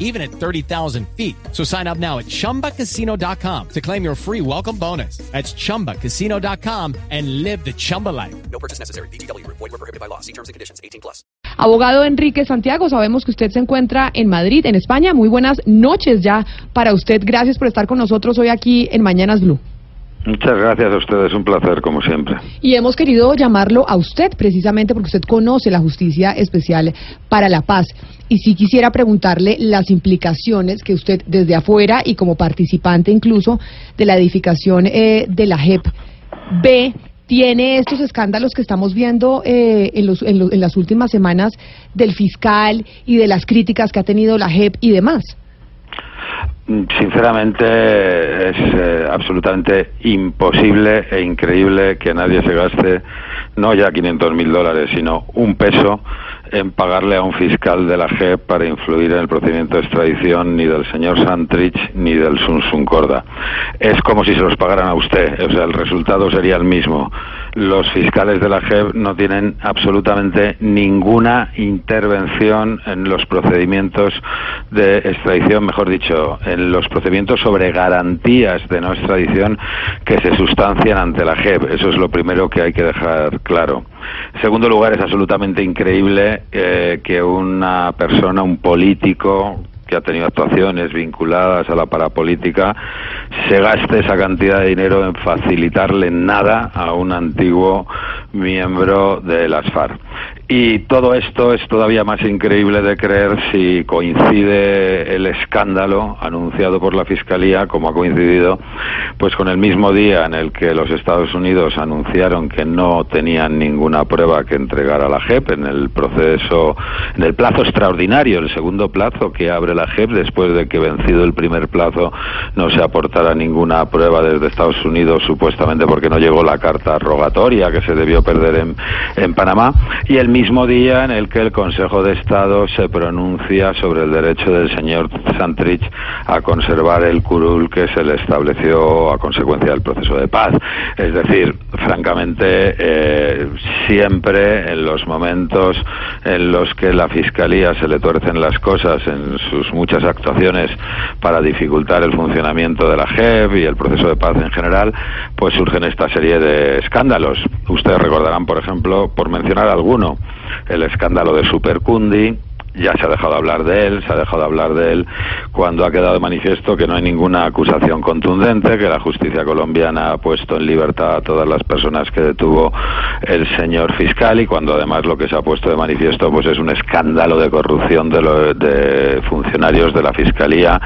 even at 30,000 feet. So sign up now at chumbacasino.com to claim your free welcome bonus. That's chumbacasino.com and live the Chumba life. No purchase necessary. BGW. Void were prohibited by law. See terms and conditions. 18 plus. Abogado Enrique Santiago, sabemos que usted se encuentra en Madrid, en España. Muy buenas noches ya para usted. Gracias por estar con nosotros hoy aquí en Mañanas Blue. Muchas gracias a ustedes, un placer como siempre. Y hemos querido llamarlo a usted precisamente porque usted conoce la Justicia Especial para la Paz. Y sí quisiera preguntarle las implicaciones que usted desde afuera y como participante incluso de la edificación eh, de la JEP ve tiene estos escándalos que estamos viendo eh, en, los, en, en las últimas semanas del fiscal y de las críticas que ha tenido la JEP y demás. Sinceramente es eh, absolutamente imposible e increíble que nadie se gaste no ya 500 mil dólares, sino un peso en pagarle a un fiscal de la JEP para influir en el procedimiento de extradición ni del señor Santrich ni del Sun Sun Corda. Es como si se los pagaran a usted, o sea, el resultado sería el mismo. Los fiscales de la JEP no tienen absolutamente ninguna intervención en los procedimientos de extradición, mejor dicho, en los procedimientos sobre garantías de no extradición que se sustancian ante la JEP. Eso es lo primero que hay que dejar claro. En segundo lugar, es absolutamente increíble eh, que una persona, un político, que ha tenido actuaciones vinculadas a la parapolítica, se gaste esa cantidad de dinero en facilitarle nada a un antiguo miembro de las FARC. Y todo esto es todavía más increíble de creer si coincide el escándalo anunciado por la Fiscalía, como ha coincidido, pues con el mismo día en el que los Estados Unidos anunciaron que no tenían ninguna prueba que entregar a la JEP en el proceso, en el plazo extraordinario, el segundo plazo que abre la JEP después de que vencido el primer plazo no se aportara ninguna prueba desde Estados Unidos, supuestamente porque no llegó la carta rogatoria que se debió perder en, en Panamá, y el mismo día en el que el Consejo de Estado se pronuncia sobre el derecho del señor Santrich a conservar el curul que se le estableció a consecuencia del proceso de paz. Es decir, francamente, eh, siempre en los momentos en los que la Fiscalía se le tuercen las cosas en sus muchas actuaciones para dificultar el funcionamiento de la JEP y el proceso de paz en general, pues surgen esta serie de escándalos. Ustedes recordarán, por ejemplo, por mencionar alguno, el escándalo de Supercundi, ya se ha dejado de hablar de él, se ha dejado de hablar de él cuando ha quedado de manifiesto que no hay ninguna acusación contundente, que la justicia colombiana ha puesto en libertad a todas las personas que detuvo el señor fiscal y cuando además lo que se ha puesto de manifiesto pues es un escándalo de corrupción de, lo- de funcionarios de la fiscalía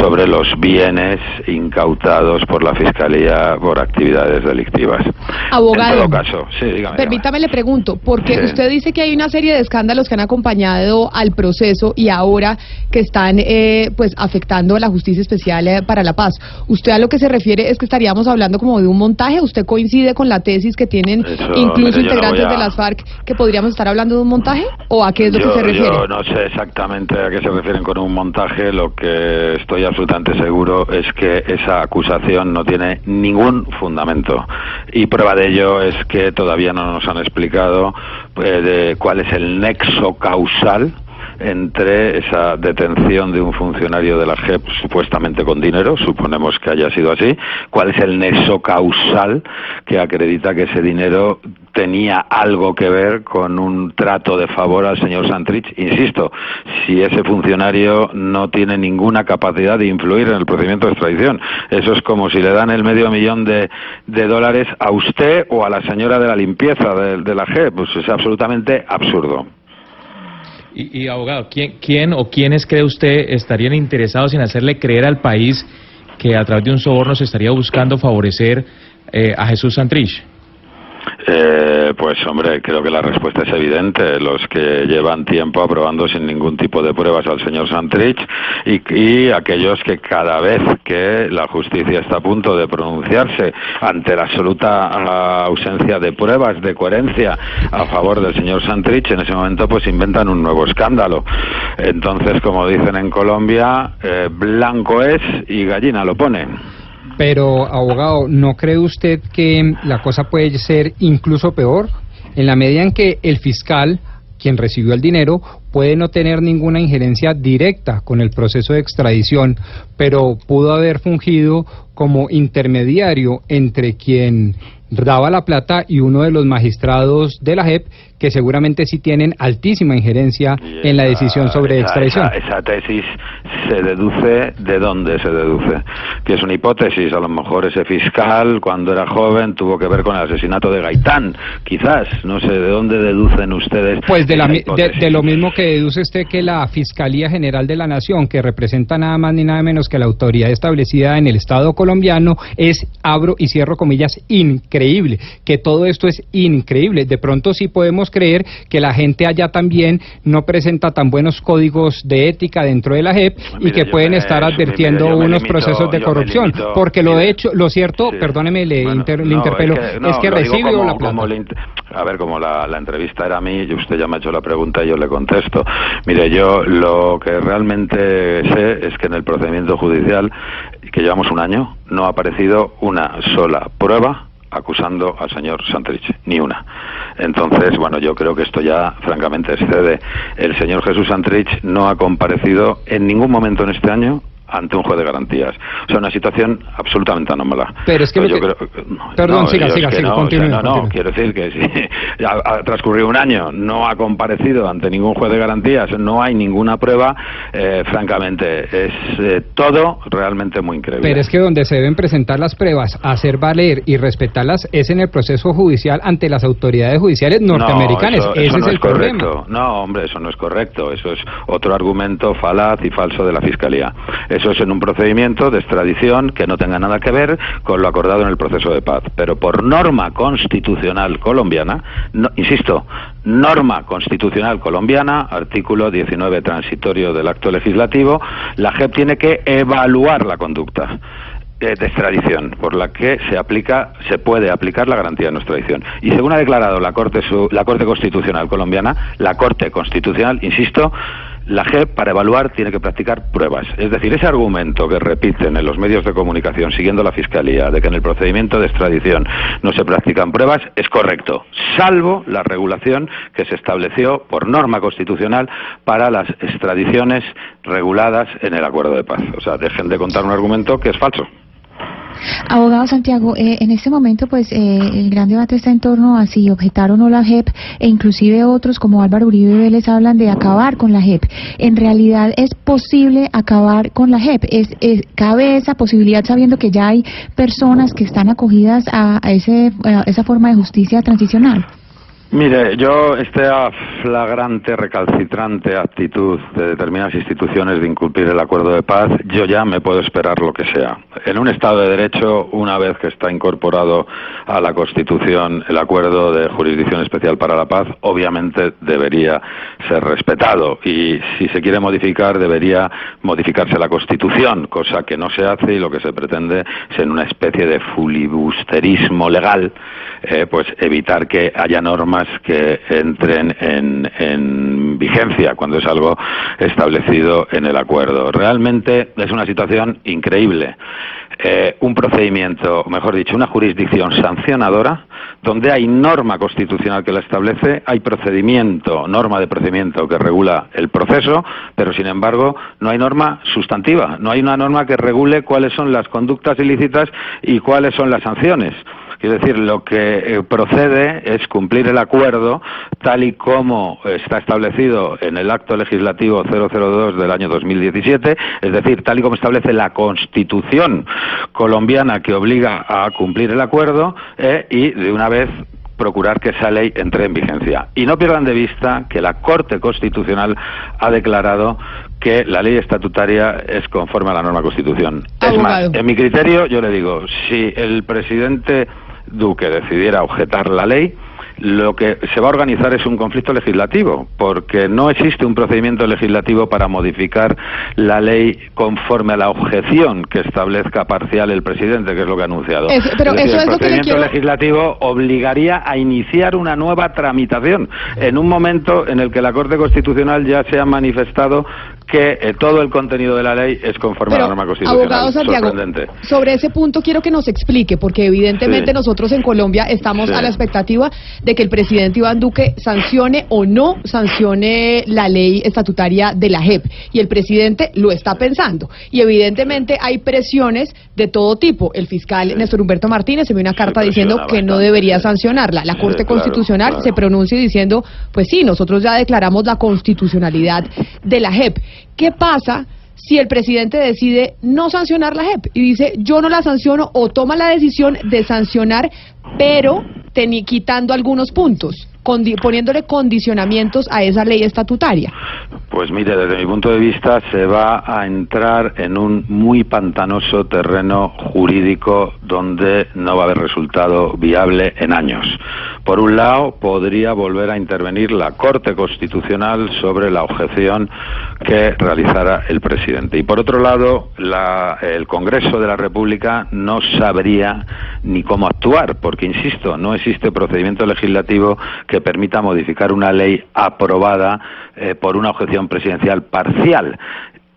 sobre los bienes incautados por la fiscalía por actividades delictivas. Abogado. En todo caso, sí, dígame. Permítame le pregunto, porque Sí. usted dice que hay una serie de escándalos que han acompañado al proceso y ahora que están eh, pues afectando a la Justicia Especial eh, para la Paz. ¿Usted a lo que se refiere es que estaríamos hablando como de un montaje? ¿Usted coincide con la tesis que tienen Eso, incluso mire, yo no integrantes a- de las FARC que podríamos estar hablando de un montaje? ¿O a qué es lo yo, que se refiere? yo no sé exactamente a qué se refieren con un montaje. Lo que estoy absolutamente seguro es que esa acusación no tiene ningún fundamento. Y prueba de ello es que todavía no nos han explicado eh, de cuál es el nexo causal entre esa detención de un funcionario de la JEP supuestamente con dinero, suponemos que haya sido así, cuál es el nexo causal que acredita que ese dinero tenía algo que ver con un trato de favor al señor Santrich. Insisto, si ese funcionario no tiene ninguna capacidad de influir en el procedimiento de extradición, eso es como si le dan el medio millón de, de dólares a usted o a la señora de la limpieza de, de la JEP, pues es absolutamente absurdo. Y, abogado, ¿quién, ¿quién o quiénes cree usted estarían interesados en hacerle creer al país que a través de un soborno se estaría buscando favorecer eh, a Jesús Santrich? Eh, pues hombre, creo que la respuesta es evidente. Los que llevan tiempo aprobando sin ningún tipo de pruebas al señor Santrich y, aquellos que cada vez que la justicia está a punto de pronunciarse ante la absoluta ausencia de pruebas de coherencia a favor del señor Santrich, en ese momento pues inventan un nuevo escándalo. Entonces, como dicen en Colombia, eh, blanco es y gallina lo pone. Pero, abogado, ¿no cree usted que la cosa puede ser incluso peor? En la medida en que el fiscal, quien recibió el dinero, puede no tener ninguna injerencia directa con el proceso de extradición, pero pudo haber fungido como intermediario entre quien daba la plata y uno de los magistrados de la JEP que seguramente sí tienen altísima injerencia esa, en la decisión sobre esa, extradición. Esa, esa, tesis se deduce de dónde se deduce, que es una hipótesis. A lo mejor ese fiscal cuando era joven tuvo que ver con el asesinato de Gaitán, quizás. No sé de dónde deducen ustedes. Pues de, la, de, de, lo mismo que deduce usted que la Fiscalía General de la Nación, que representa nada más ni nada menos que la autoridad establecida en el Estado colombiano, es abro y cierro comillas increíble. Que todo esto es increíble. De pronto sí podemos creer que la gente allá también no presenta tan buenos códigos de ética dentro de la JEP y que pueden me, estar advirtiendo unos limito, procesos de corrupción. Limito, porque lo de hecho, lo cierto, sí. perdóneme, le, bueno, inter, no, le interpelo, es que, no, es que recibe como, la plata. a ver, como la, la, entrevista era a mí y usted ya me ha hecho la pregunta y yo le contesto. Mire, yo lo que realmente sé es que en el procedimiento judicial, que llevamos un año, no ha aparecido una sola prueba acusando al señor Santrich, ni una. Entonces, bueno, yo creo que esto ya francamente excede. El señor Jesús Santrich no ha comparecido en ningún momento en este año ante un juez de garantías. O sea, una situación absolutamente anómala. Pero es que, pues yo creo, Perdón, no, siga, siga, siga, no, continúe, o sea, no, continúe. no, quiero decir que si ha, ha, transcurrido un año, no ha comparecido ante ningún juez de garantías, no hay ninguna prueba, eh, francamente, es eh, todo realmente muy increíble. Pero es que donde se deben presentar las pruebas, hacer valer y respetarlas es en el proceso judicial ante las autoridades judiciales norteamericanas. No, eso, Ese eso es el correcto. problema. No, hombre, eso no es correcto. Eso es otro argumento falaz y falso de la Fiscalía. Eso es en un procedimiento de extradición que no tenga nada que ver con lo acordado en el proceso de paz. Pero por norma constitucional colombiana, no, insisto, norma constitucional colombiana, artículo 19 transitorio del acto legislativo, la JEP tiene que evaluar la conducta de extradición por la que se aplica se puede aplicar la garantía de no extradición y según ha declarado la corte la corte constitucional colombiana la corte constitucional insisto la JEP para evaluar tiene que practicar pruebas. Es decir, ese argumento que repiten en los medios de comunicación siguiendo la Fiscalía de que en el procedimiento de extradición no se practican pruebas es correcto, salvo la regulación que se estableció por norma constitucional para las extradiciones reguladas en el acuerdo de paz. O sea, dejen de contar un argumento que es falso. Abogado Santiago, eh, en este momento pues eh, el gran debate está en torno a si objetar o no la JEP e inclusive otros como Álvaro Uribe Vélez hablan de acabar con la JEP. En realidad es posible acabar con la JEP. Es, es cabe esa posibilidad sabiendo que ya hay personas que están acogidas a, ese, a esa forma de justicia transicional. Mire, yo esta flagrante, recalcitrante actitud de determinadas instituciones de incumplir el acuerdo de paz, yo ya me puedo esperar lo que sea. En un Estado de Derecho, una vez que está incorporado a la Constitución el acuerdo de jurisdicción especial para la paz, obviamente debería ser respetado y si se quiere modificar debería modificarse la Constitución, cosa que no se hace y lo que se pretende es en una especie de filibusterismo legal, eh, pues evitar que haya normas que entren en, en, vigencia cuando es algo establecido en el acuerdo. Realmente es una situación increíble. Eh, un procedimiento, mejor dicho, una jurisdicción sancionadora, donde hay norma constitucional que la establece, hay procedimiento, norma de procedimiento que regula el proceso, pero sin embargo no hay norma sustantiva, no hay una norma que regule cuáles son las conductas ilícitas y cuáles son las sanciones. Es decir, lo que eh, procede es cumplir el acuerdo tal y como está establecido en el acto legislativo 002 del año 2017, es decir, tal y como establece la Constitución colombiana que obliga a cumplir el acuerdo eh, y de una vez procurar que esa ley entre en vigencia. Y no pierdan de vista que la Corte Constitucional ha declarado que la ley estatutaria es conforme a la norma Constitución. Es más, en mi criterio, yo le digo, si el presidente Duque decidiera objetar la ley, lo que se va a organizar es un conflicto legislativo, porque no existe un procedimiento legislativo para modificar la ley conforme a la objeción que establezca parcial el presidente, que es lo que ha anunciado. Es- pero Es decir, eso el es lo que le procedimiento quiero- legislativo obligaría a iniciar una nueva tramitación en un momento en el que la Corte Constitucional ya se ha manifestado que eh, todo el contenido de la ley es conforme a la norma constitucional. abogado Santiago, sobre ese punto quiero que nos explique, porque evidentemente Sí. nosotros en Colombia estamos Sí. a la expectativa de que el presidente Iván Duque sancione o no sancione la ley estatutaria de la JEP. Y el presidente lo está pensando. Y evidentemente hay presiones de todo tipo. El fiscal Néstor Humberto Martínez envió una carta diciendo que no debería sancionarla. La Corte claro, Constitucional claro. se pronuncia diciendo, pues sí, nosotros ya declaramos la constitucionalidad de la JEP. ¿Qué pasa si el presidente decide no sancionar la JEP y dice yo no la sanciono o toma la decisión de sancionar, pero teni- quitando algunos puntos, poniéndole condicionamientos a esa ley estatutaria? Pues mire, desde mi punto de vista se va a entrar en un muy pantanoso terreno jurídico donde no va a haber resultado viable en años. Por un lado, podría volver a intervenir la Corte Constitucional sobre la objeción que realizara el presidente. Y por otro lado, la- el Congreso de la República no sabría ni cómo actuar, porque, insisto, no existe procedimiento legislativo que permita modificar una ley aprobada eh, por una objeción presidencial parcial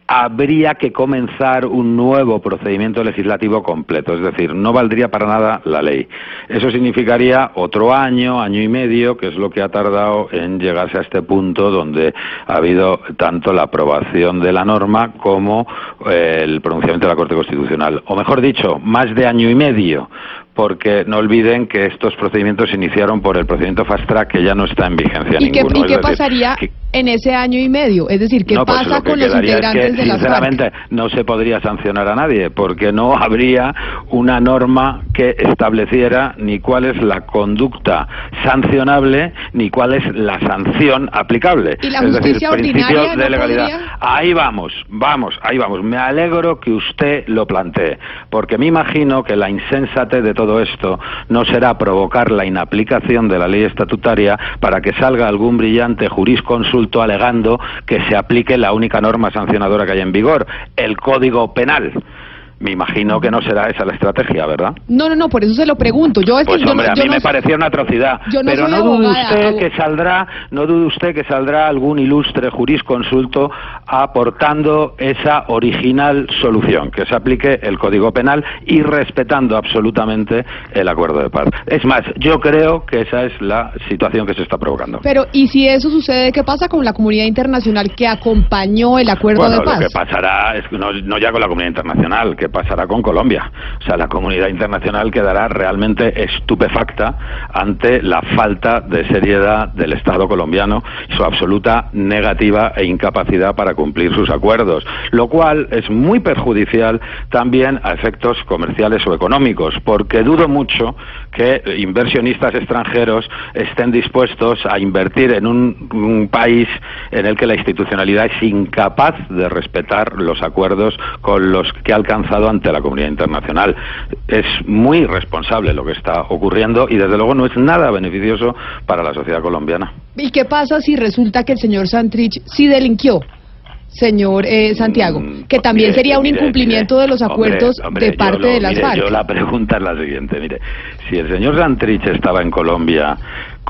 habría que comenzar un nuevo procedimiento legislativo completo, es decir, no valdría para nada la ley. Eso significaría otro año, año y medio, que es lo que ha tardado en llegarse a este punto donde ha habido tanto la aprobación de la norma como eh, el pronunciamiento de la Corte Constitucional. O mejor dicho, más de año y medio, porque no olviden que estos procedimientos se iniciaron por el procedimiento Fast Track que ya no está en vigencia ¿Y qué, ninguno. y Es qué decir, pasaría que- en ese año y medio? Es decir, ¿qué no, pues pasa lo que con los quedaría es integrantes que, de las FARC? sinceramente, no se podría sancionar a nadie, porque no habría una norma que estableciera ni cuál es la conducta sancionable ni cuál es la sanción aplicable. ¿Y la es decir, ordinaria de no legalidad. podría? Ahí vamos, vamos, ahí vamos. Me alegro que usted lo plantee, porque me imagino que la insensate de todo esto no será provocar la inaplicación de la ley estatutaria para que salga algún brillante jurisconsulto alegando que se aplique la única norma sancionadora que hay en vigor, el Código Penal. Me imagino que no será esa la estrategia, ¿verdad? No, no, no, por eso se lo pregunto. Yo es que Pues yo hombre, a mí no me parecía una atrocidad. yo no pero no dude usted que saldrá, no dude usted que saldrá algún ilustre jurisconsulto aportando esa original solución, que se aplique el Código Penal y respetando absolutamente el acuerdo de paz. Es más, yo creo que esa es la situación que se está provocando. Pero, ¿y si eso sucede, qué pasa con la comunidad internacional que acompañó el acuerdo Bueno, de paz? lo que pasará es que no, no ya con la comunidad internacional, que pasará con Colombia. O sea, la comunidad internacional quedará realmente estupefacta ante la falta de seriedad del Estado colombiano y su absoluta negativa e incapacidad para cumplir sus acuerdos, lo cual es muy perjudicial también a efectos comerciales o económicos, porque dudo mucho que inversionistas extranjeros estén dispuestos a invertir en un, un país en el que la institucionalidad es incapaz de respetar los acuerdos con los que ha ante la comunidad internacional. Es muy irresponsable lo que está ocurriendo y desde luego no es nada beneficioso para la sociedad colombiana. ¿Y qué pasa si resulta que el señor Santrich sí delinquió? Señor eh, Santiago, Mm, que también mire, sería un mire, incumplimiento mire, de los hombre, acuerdos hombre, de yo parte lo- de las FARC. Yo la pregunta es la siguiente, mire, si el señor Santrich estaba en Colombia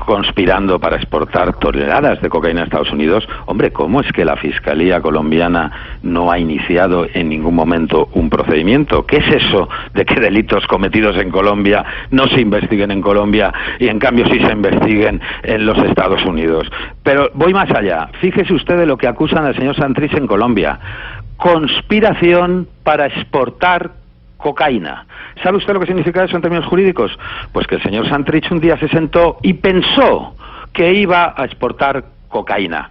conspirando para exportar toneladas de cocaína a Estados Unidos, hombre, ¿cómo es que la Fiscalía colombiana no ha iniciado en ningún momento un procedimiento? ¿Qué es eso de que delitos cometidos en Colombia no se investiguen en Colombia y en cambio sí se investiguen en los Estados Unidos? Pero voy más allá. Fíjese usted de lo que acusan al señor Santrich en Colombia. Conspiración para exportar cocaína. ¿Sabe usted lo que significa eso en términos jurídicos? Pues que el señor Santrich un día se sentó y pensó que iba a exportar cocaína.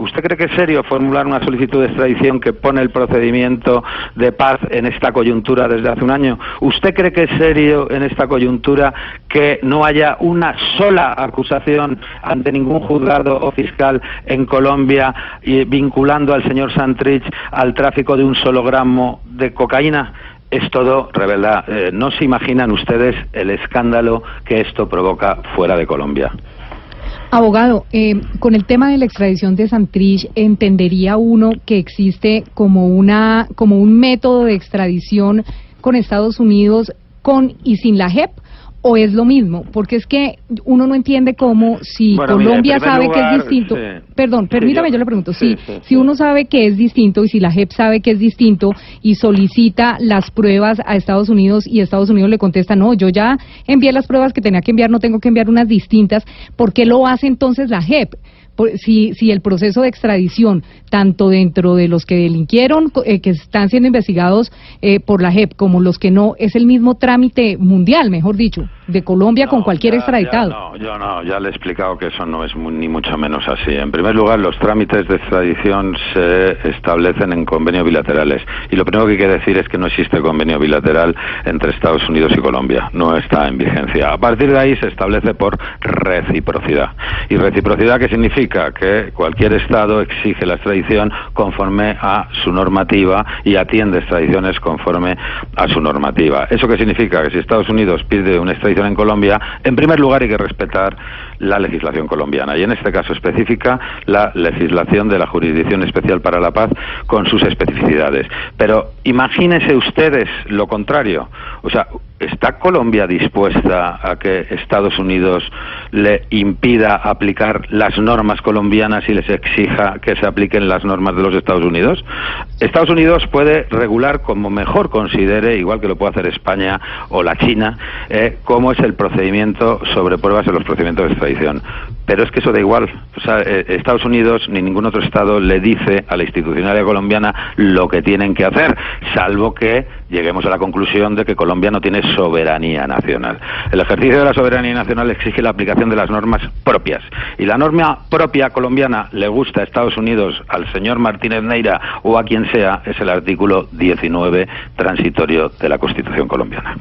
¿Usted cree que es serio formular una solicitud de extradición que pone el procedimiento de paz en esta coyuntura desde hace un año? ¿Usted cree que es serio en esta coyuntura que no haya una sola acusación ante ningún juzgado o fiscal en Colombia y vinculando al señor Santrich al tráfico de un solo gramo de cocaína? Es todo, revela, eh, no se imaginan ustedes el escándalo que esto provoca fuera de Colombia. Abogado, eh, con el tema de la extradición de Santrich, entendería uno que existe como una como un método de extradición con Estados Unidos con y sin la JEP o es lo mismo, porque es que uno no entiende cómo si Bueno, Colombia sabe que es distinto, sí. perdón, Sí, permítame yo- yo, le pregunto, sí, si, si uno sabe que es distinto y si la JEP sabe que es distinto y solicita las pruebas a Estados Unidos y Estados Unidos le contesta, no, yo ya envié las pruebas que tenía que enviar, no tengo que enviar unas distintas, ¿por qué lo hace entonces la JEP? Si, si el proceso de extradición, tanto dentro de los que delinquieron, eh, que están siendo investigados eh, por la JEP, como los que no, es el mismo trámite mundial, mejor dicho, de Colombia con cualquier ya- extraditado. ya no, yo no, ya le he explicado que eso no es mu- ni mucho menos así. En primer lugar, los trámites de extradición se establecen en convenios bilaterales. Y lo primero que hay que decir es que no existe convenio bilateral entre Estados Unidos y Colombia. No está en vigencia. A partir de ahí se establece por reciprocidad. ¿Y reciprocidad qué significa? Que cualquier Estado exige la extradición conforme a su normativa y atiende extradiciones conforme a su normativa. ¿Eso qué significa? Que si Estados Unidos pide una extradición en Colombia, en primer lugar hay que respetar la legislación colombiana y en este caso específica la legislación de la Jurisdicción Especial para la Paz con sus especificidades. Pero imagínense ustedes lo contrario. O sea, ¿está Colombia dispuesta a que Estados Unidos le impida aplicar las normas colombianas y les exija que se apliquen las normas de los Estados Unidos? Estados Unidos puede regular como mejor considere, igual que lo puede hacer España o la China, eh, cómo es el procedimiento sobre pruebas en los procedimientos de Pero es que eso da igual. O sea, eh, Estados Unidos ni ningún otro Estado le dice a la institucionalidad colombiana lo que tienen que hacer, salvo que lleguemos a la conclusión de que Colombia no tiene soberanía nacional. El ejercicio de la soberanía nacional exige la aplicación de las normas propias. Y la norma propia colombiana le gusta a Estados Unidos, al señor Martínez Neira o a quien sea, es el artículo 19 transitorio de la Constitución colombiana.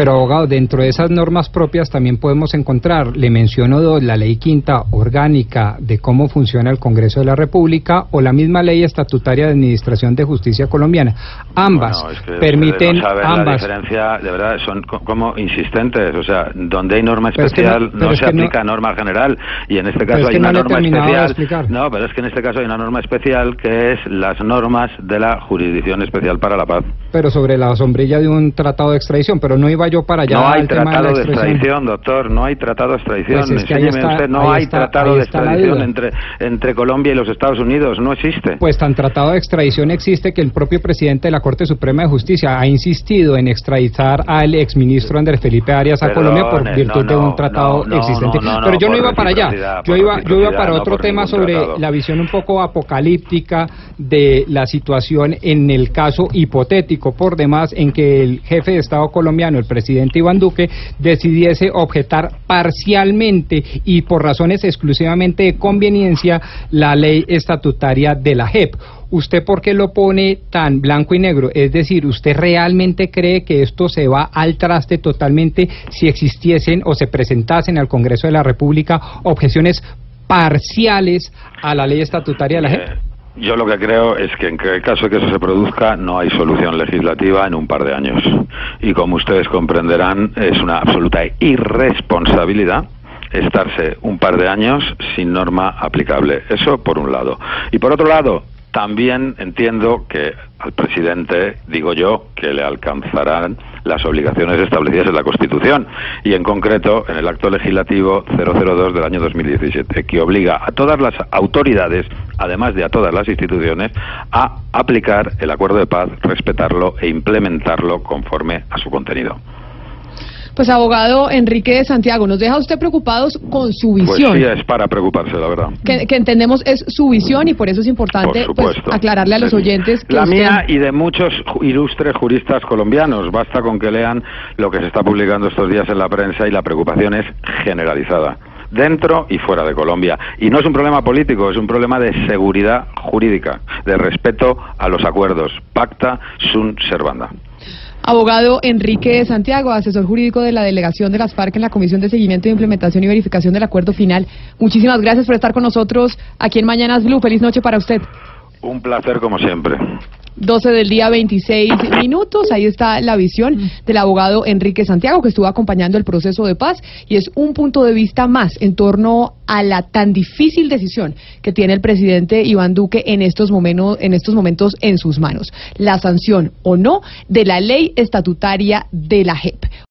Pero abogado, dentro de esas normas propias también podemos encontrar, le menciono dos, la ley quinta orgánica de cómo funciona el Congreso de la República o la misma ley estatutaria de administración de justicia colombiana. Ambas Bueno, es que permiten no saben la ambas. diferencia, de verdad, son co- como insistentes. O sea, donde hay norma no- especial no, se no- aplica norma general. Y en este caso es hay una norma especial. No, pero es que en este caso hay una norma especial que es las normas de la Jurisdicción Especial para la Paz. Pero sobre la sombrilla de un tratado de extradición, pero no iba yo para allá. no hay tratado de extradición. extradición, doctor. No hay tratado de extradición. Pues es que ahí Enséñeme está- usted. No hay está- tratado de extradición entre, entre Colombia y los Estados Unidos. No existe. Pues tan tratado de extradición existe que el propio presidente de la Corte Suprema de Justicia ha insistido en extraditar al exministro Andrés Felipe Arias a Colombia por virtud no, de un tratado no, existente. no, Pero yo no iba para allá. Yo iba, yo iba para otro tema sobre tratado. la visión un poco apocalíptica de la situación en el caso hipotético por demás en que el jefe de Estado colombiano, el presidente Iván Duque, decidiese objetar parcialmente y por razones exclusivamente de conveniencia la ley estatutaria de la JEP. ¿Usted por qué lo pone tan blanco y negro? Es decir, ¿usted realmente cree que esto se va al traste totalmente si existiesen o se presentasen al Congreso de la República objeciones parciales a la ley estatutaria de la JEP? Yo lo que creo es que en el caso de que eso se produzca no hay solución legislativa en un par de años. Y como ustedes comprenderán, es una absoluta irresponsabilidad estarse un par de años sin norma aplicable. Eso por un lado. Y por otro lado, también entiendo que al presidente, digo yo, que le alcanzarán las obligaciones establecidas en la Constitución y en concreto en el acto legislativo 002 del año 2017, que obliga a todas las autoridades, además de a todas las instituciones, a aplicar el acuerdo de paz, respetarlo e implementarlo conforme a su contenido. Pues abogado Enrique de Santiago, nos deja usted preocupados con su Pues visión. sí, es para preocuparse, la verdad. que, que entendemos es su visión y por eso es importante Por pues, aclararle a los oyentes que La usted- mía y de muchos ilustres juristas colombianos. Basta con que lean lo que se está publicando estos días en la prensa y la preocupación es generalizada dentro y fuera de Colombia. Y no es un problema político, es un problema de seguridad jurídica, de respeto a los acuerdos. Pacta sunt servanda. Abogado Enrique de Santiago, asesor jurídico de la delegación de las FARC en la Comisión de Seguimiento, Implementación y Verificación del Acuerdo Final. Muchísimas gracias por estar con nosotros aquí en Mañanas Blue. Feliz noche para usted. Un placer como siempre. 12 del día, 26 minutos. Ahí está la visión del abogado Enrique Santiago, que estuvo acompañando el proceso de paz y es un punto de vista más en torno a la tan difícil decisión que tiene el presidente Iván Duque en estos momentos en, estos momentos en sus manos. La sanción o no de la ley estatutaria de la JEP.